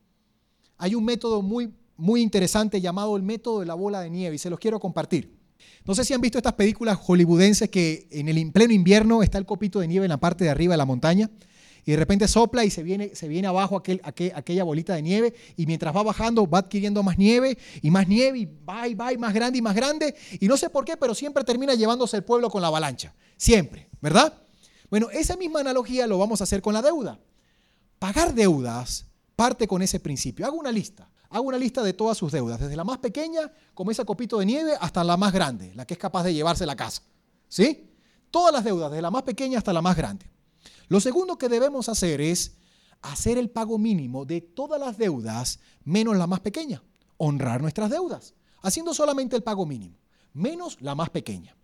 Hay un método muy, muy interesante llamado el método de la bola de nieve y se los quiero compartir. No sé si han visto estas películas hollywoodenses que en el pleno invierno está el copito de nieve en la parte de arriba de la montaña y de repente sopla y se viene, se viene abajo aquel, aquella bolita de nieve y mientras va bajando va adquiriendo más nieve y más nieve y va y va y más grande y más grande y no sé por qué, pero siempre termina llevándose el pueblo con la avalancha. Siempre, ¿verdad? Bueno, esa misma analogía lo vamos a hacer con la deuda. Pagar deudas parte con ese principio. Haga una lista. Haga una lista de todas sus deudas, desde la más pequeña, como ese copito de nieve, hasta la más grande, la que es capaz de llevarse la casa. ¿Sí? Todas las deudas, desde la más pequeña hasta la más grande. Lo segundo que debemos hacer es hacer el pago mínimo de todas las deudas menos la más pequeña. Honrar nuestras deudas, haciendo solamente el pago mínimo, menos la más pequeña.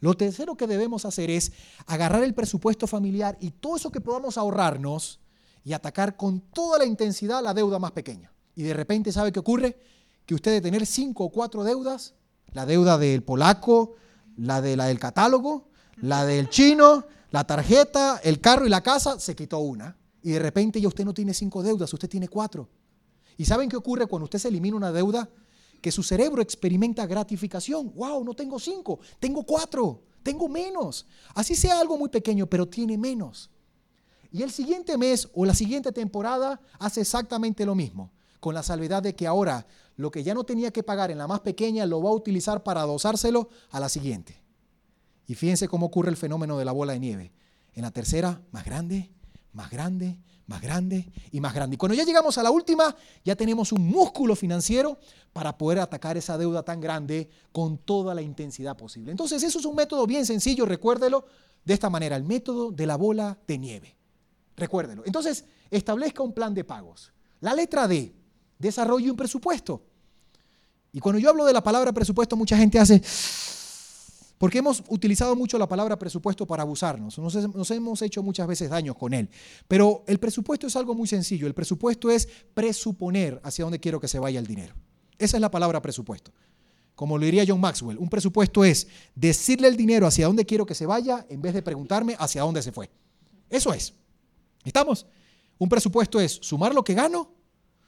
Lo tercero que debemos hacer es agarrar el presupuesto familiar y todo eso que podamos ahorrarnos y atacar con toda la intensidad la deuda más pequeña. Y de repente, ¿sabe qué ocurre? Que usted de tener cinco o cuatro deudas, la deuda del polaco, la de la del catálogo, la del chino, la tarjeta, el carro y la casa, se quitó una. Y de repente ya usted no tiene cinco deudas, usted tiene cuatro. ¿Y saben qué ocurre cuando usted se elimina una deuda? Que su cerebro experimenta gratificación. ¡Wow! No tengo cinco, tengo cuatro, tengo menos. Así sea algo muy pequeño, pero tiene menos. Y el siguiente mes o la siguiente temporada hace exactamente lo mismo, con la salvedad de que ahora lo que ya no tenía que pagar en la más pequeña lo va a utilizar para adosárselo a la siguiente. Y fíjense cómo ocurre el fenómeno de la bola de nieve. En la tercera, más grande, más grande, más grande y más grande. Y cuando ya llegamos a la última, ya tenemos un músculo financiero para poder atacar esa deuda tan grande con toda la intensidad posible. Entonces, eso es un método bien sencillo, recuérdelo de esta manera, el método de la bola de nieve. Recuérdelo. Entonces, establezca un plan de pagos. La letra D, desarrolle un presupuesto. Y cuando yo hablo de la palabra presupuesto, mucha gente hace porque hemos utilizado mucho la palabra presupuesto para abusarnos. Nos, hemos hecho muchas veces daños con él. Pero el presupuesto es algo muy sencillo. El presupuesto es presuponer hacia dónde quiero que se vaya el dinero. Esa es la palabra presupuesto. Como lo diría John Maxwell, un presupuesto es decirle el dinero hacia dónde quiero que se vaya en vez de preguntarme hacia dónde se fue. Eso es. ¿Estamos? Un presupuesto es sumar lo que gano,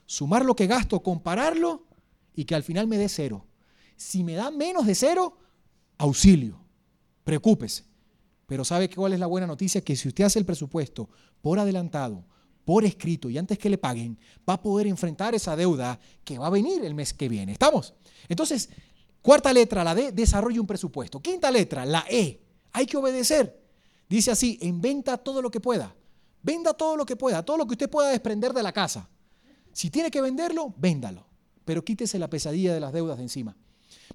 sumar lo que gasto, compararlo y que al final me dé cero. Si me da menos de cero, auxilio, preocúpese. Pero ¿sabe cuál es la buena noticia? Que si usted hace el presupuesto por adelantado, por escrito y antes que le paguen, va a poder enfrentar esa deuda que va a venir el mes que viene. ¿Estamos? Entonces, cuarta letra, la D, desarrolle un presupuesto. Quinta letra, la E, hay que obedecer. Dice así, en venta todo lo que pueda. Venda todo lo que pueda, todo lo que usted pueda desprender de la casa. Si tiene que venderlo, véndalo. Pero quítese la pesadilla de las deudas de encima.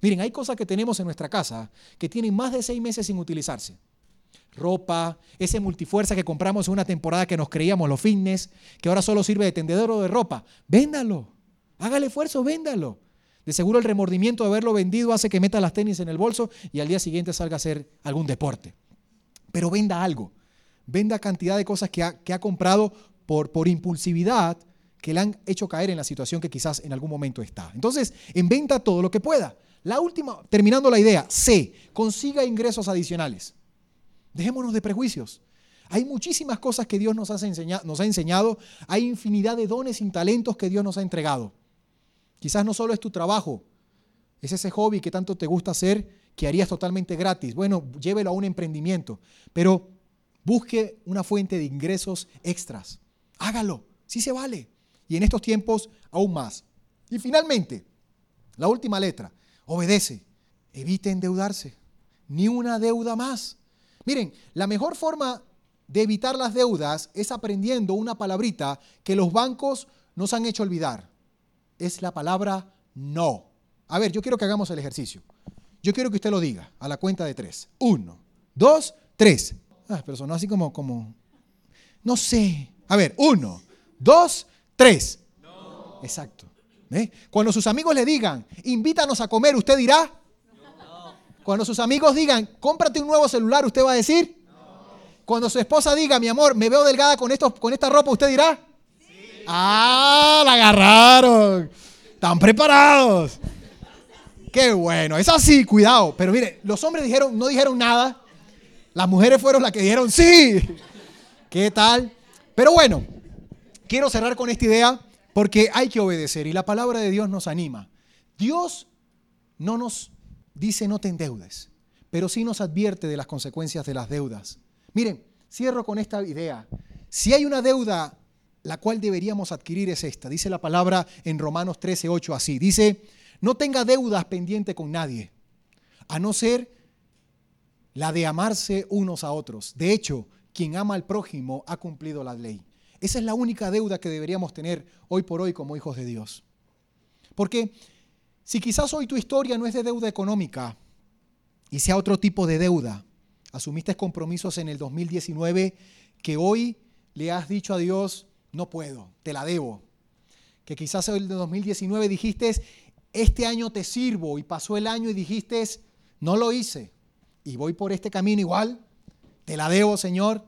Miren, hay cosas que tenemos en nuestra casa que tienen más de seis meses sin utilizarse. Ropa, ese multifuerza que compramos en una temporada que nos creíamos los fitness, que ahora solo sirve de tendedero de ropa. Véndalo. Hágale esfuerzo, véndalo. De seguro el remordimiento de haberlo vendido hace que meta las tenis en el bolso y al día siguiente salga a hacer algún deporte. Pero venda algo. Venda cantidad de cosas que ha, que ha comprado por, por impulsividad que le han hecho caer en la situación que quizás en algún momento está. Entonces, en venta todo lo que pueda. La última, terminando la idea, C, consiga ingresos adicionales. Dejémonos de prejuicios. Hay muchísimas cosas que Dios nos, ha enseñado, nos ha enseñado, hay infinidad de dones y talentos que Dios nos ha entregado. Quizás no solo es tu trabajo, es ese hobby que tanto te gusta hacer que harías totalmente gratis. Bueno, llévelo a un emprendimiento, pero busque una fuente de ingresos extras. Hágalo, sí se vale. Y en estos tiempos aún más. Y finalmente, la última letra, obedece. Evite endeudarse. Ni una deuda más. Miren, la mejor forma de evitar las deudas es aprendiendo una palabrita que los bancos nos han hecho olvidar. Es la palabra no. A ver, yo quiero que hagamos el ejercicio. Yo quiero que usted lo diga a la cuenta de tres. Uno, dos, tres. Ah, pero sonó así como, como, no sé. A ver, uno, dos, tres. No. Exacto. ¿Eh? Cuando sus amigos le digan, invítanos a comer, usted dirá. Cuando sus amigos digan, cómprate un nuevo celular, usted va a decir. Cuando su esposa diga, mi amor, me veo delgada con, esto, con esta ropa, usted dirá. Ah, la agarraron. Están preparados. Qué bueno, es así, cuidado. Pero mire, los hombres dijeron, no dijeron nada. Las mujeres fueron las que dijeron sí. ¿Qué tal? Pero bueno, quiero cerrar con esta idea porque hay que obedecer y la palabra de Dios nos anima. Dios no nos dice no te endeudes, pero sí nos advierte de las consecuencias de las deudas. Miren, cierro con esta idea. Si hay una deuda la cual deberíamos adquirir es esta. Dice la palabra en Romanos 13, 8 así. Dice, no tenga deudas pendiente con nadie, a no ser la de amarse unos a otros. De hecho, quien ama al prójimo ha cumplido la ley. Esa es la única deuda que deberíamos tener hoy por hoy como hijos de Dios. Porque si quizás hoy tu historia no es de deuda económica y sea otro tipo de deuda, asumiste compromisos en el 2019 que hoy le has dicho a Dios, no puedo, te la debo. Que quizás el de 2019 dijiste, este año te sirvo y pasó el año y dijiste, no lo hice y voy por este camino igual, te la debo, Señor.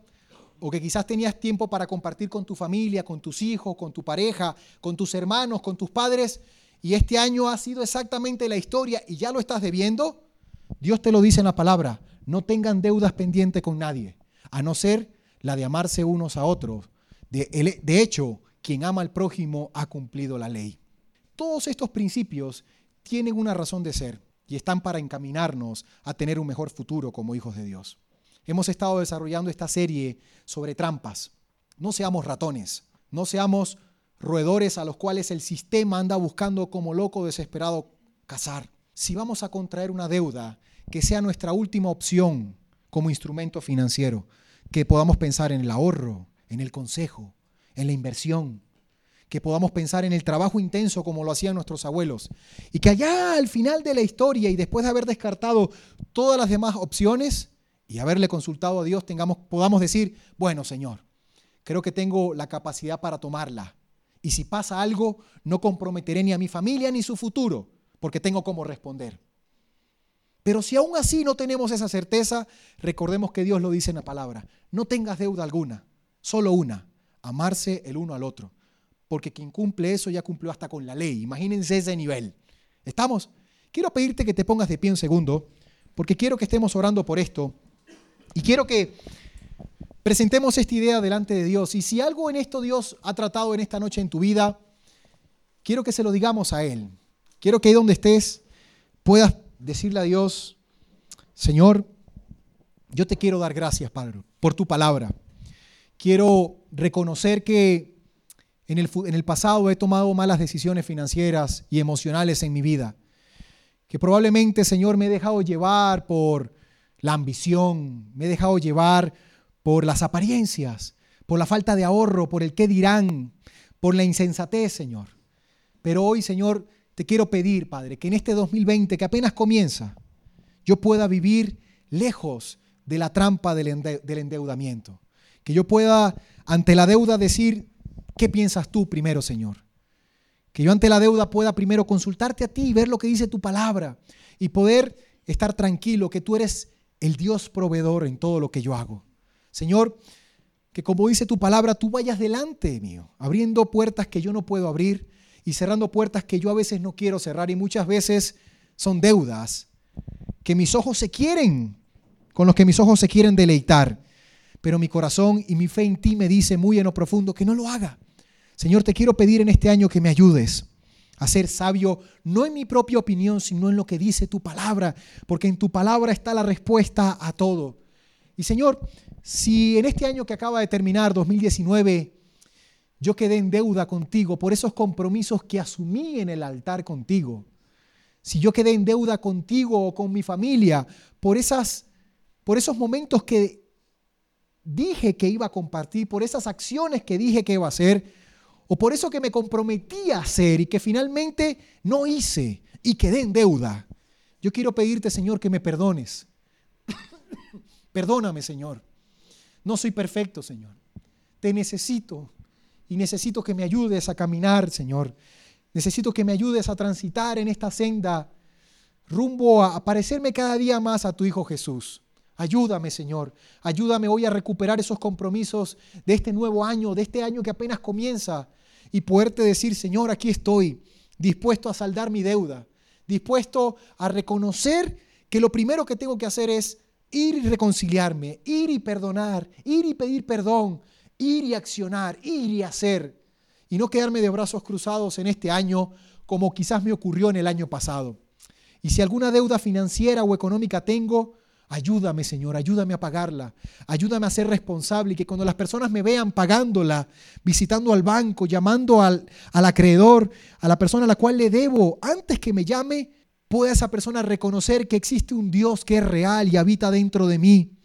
O que quizás tenías tiempo para compartir con tu familia, con tus hijos, con tu pareja, con tus hermanos, con tus padres, y este año ha sido exactamente la historia y ya lo estás debiendo. Dios te lo dice en la palabra, no tengan deudas pendientes con nadie, a no ser la de amarse unos a otros. De, de hecho, quien ama al prójimo ha cumplido la ley. Todos estos principios tienen una razón de ser y están para encaminarnos a tener un mejor futuro como hijos de Dios. Hemos estado desarrollando esta serie sobre trampas. No seamos ratones, no seamos roedores a los cuales el sistema anda buscando como loco desesperado cazar. Si vamos a contraer una deuda, que sea nuestra última opción como instrumento financiero, que podamos pensar en el ahorro, en el consejo, en la inversión, que podamos pensar en el trabajo intenso como lo hacían nuestros abuelos. Y que allá al final de la historia y después de haber descartado todas las demás opciones y haberle consultado a Dios, tengamos, podamos decir, bueno Señor, creo que tengo la capacidad para tomarla. Y si pasa algo, no comprometeré ni a mi familia ni su futuro, porque tengo cómo responder. Pero si aún así no tenemos esa certeza, recordemos que Dios lo dice en la palabra. No tengas deuda alguna, solo una, amarse el uno al otro. Porque quien cumple eso ya cumplió hasta con la ley. Imagínense ese nivel. ¿Estamos? Quiero pedirte que te pongas de pie un segundo, porque quiero que estemos orando por esto. Y quiero que presentemos esta idea delante de Dios. Y si algo en esto Dios ha tratado en esta noche en tu vida, quiero que se lo digamos a Él. Quiero que ahí donde estés puedas decirle a Dios, Señor, yo te quiero dar gracias, Padre, por tu palabra. Quiero reconocer que en el, en el, pasado he tomado malas decisiones financieras y emocionales en mi vida. Que probablemente, Señor, me he dejado llevar por la ambición, me he dejado llevar por las apariencias, por la falta de ahorro, por el qué dirán, por la insensatez, Señor. Pero hoy, Señor, te quiero pedir, Padre, que en este 2020 que apenas comienza, yo pueda vivir lejos de la trampa del, endeudamiento. Que yo pueda, ante la deuda, decir, ¿qué piensas tú primero, Señor? Que yo ante la deuda pueda primero consultarte a ti y ver lo que dice tu palabra y poder estar tranquilo que tú eres el Dios proveedor en todo lo que yo hago. Señor, que como dice tu palabra, tú vayas delante mío, abriendo puertas que yo no puedo abrir y cerrando puertas que yo a veces no quiero cerrar y muchas veces son deudas que mis ojos se quieren, con los que mis ojos se quieren deleitar. Pero mi corazón y mi fe en ti me dice muy en lo profundo que no lo haga. Señor, te quiero pedir en este año que me ayudes a ser sabio, no en mi propia opinión, sino en lo que dice tu palabra, porque en tu palabra está la respuesta a todo. Y Señor, si en este año que acaba de terminar, 2019, yo quedé en deuda contigo por esos compromisos que asumí en el altar contigo. Si yo quedé en deuda contigo o con mi familia por, esas, por esos momentos que dije que iba a compartir, por esas acciones que dije que iba a hacer, o por eso que me comprometí a hacer y que finalmente no hice y quedé en deuda. Yo quiero pedirte, Señor, que me perdones. (coughs) Perdóname, Señor. No soy perfecto, Señor. Te necesito y necesito que me ayudes a caminar, Señor. Necesito que me ayudes a transitar en esta senda rumbo a parecerme cada día más a tu Hijo Jesús. Ayúdame, Señor. Ayúdame hoy a recuperar esos compromisos de este nuevo año, de este año que apenas comienza, y poderte decir, Señor, aquí estoy, dispuesto a saldar mi deuda, dispuesto a reconocer que lo primero que tengo que hacer es ir y reconciliarme, ir y perdonar, ir y pedir perdón, ir y accionar, ir y hacer, y no quedarme de brazos cruzados en este año como quizás me ocurrió en el año pasado. Y si alguna deuda financiera o económica tengo, ayúdame Señor, ayúdame a pagarla, ayúdame a ser responsable y que cuando las personas me vean pagándola, visitando al banco, llamando al, al acreedor, a la persona a la cual le debo, antes que me llame, pueda esa persona reconocer que existe un Dios que es real y habita dentro de mí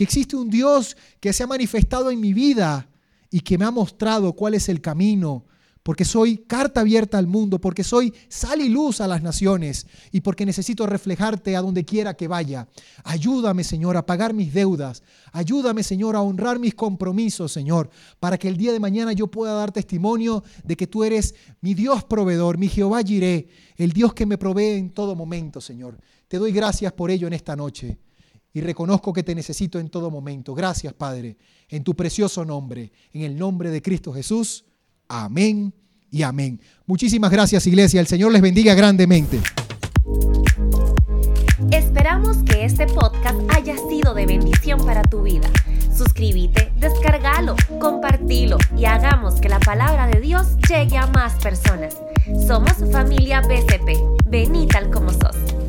que existe un Dios que se ha manifestado en mi vida y que me ha mostrado cuál es el camino porque soy carta abierta al mundo, porque soy sal y luz a las naciones y porque necesito reflejarte a donde quiera que vaya. Ayúdame, Señor, a pagar mis deudas. Ayúdame, Señor, a honrar mis compromisos, Señor, para que el día de mañana yo pueda dar testimonio de que tú eres mi Dios proveedor, mi Jehová Jiré, el Dios que me provee en todo momento, Señor. Te doy gracias por ello en esta noche y reconozco que te necesito en todo momento. Gracias, Padre, en tu precioso nombre, en el nombre de Cristo Jesús. Amén y amén. Muchísimas gracias, iglesia. El Señor les bendiga grandemente. Esperamos que este podcast haya sido de bendición para tu vida. Suscríbete, descárgalo, compartilo y hagamos que la palabra de Dios llegue a más personas. Somos familia BCP. Vení tal como sos.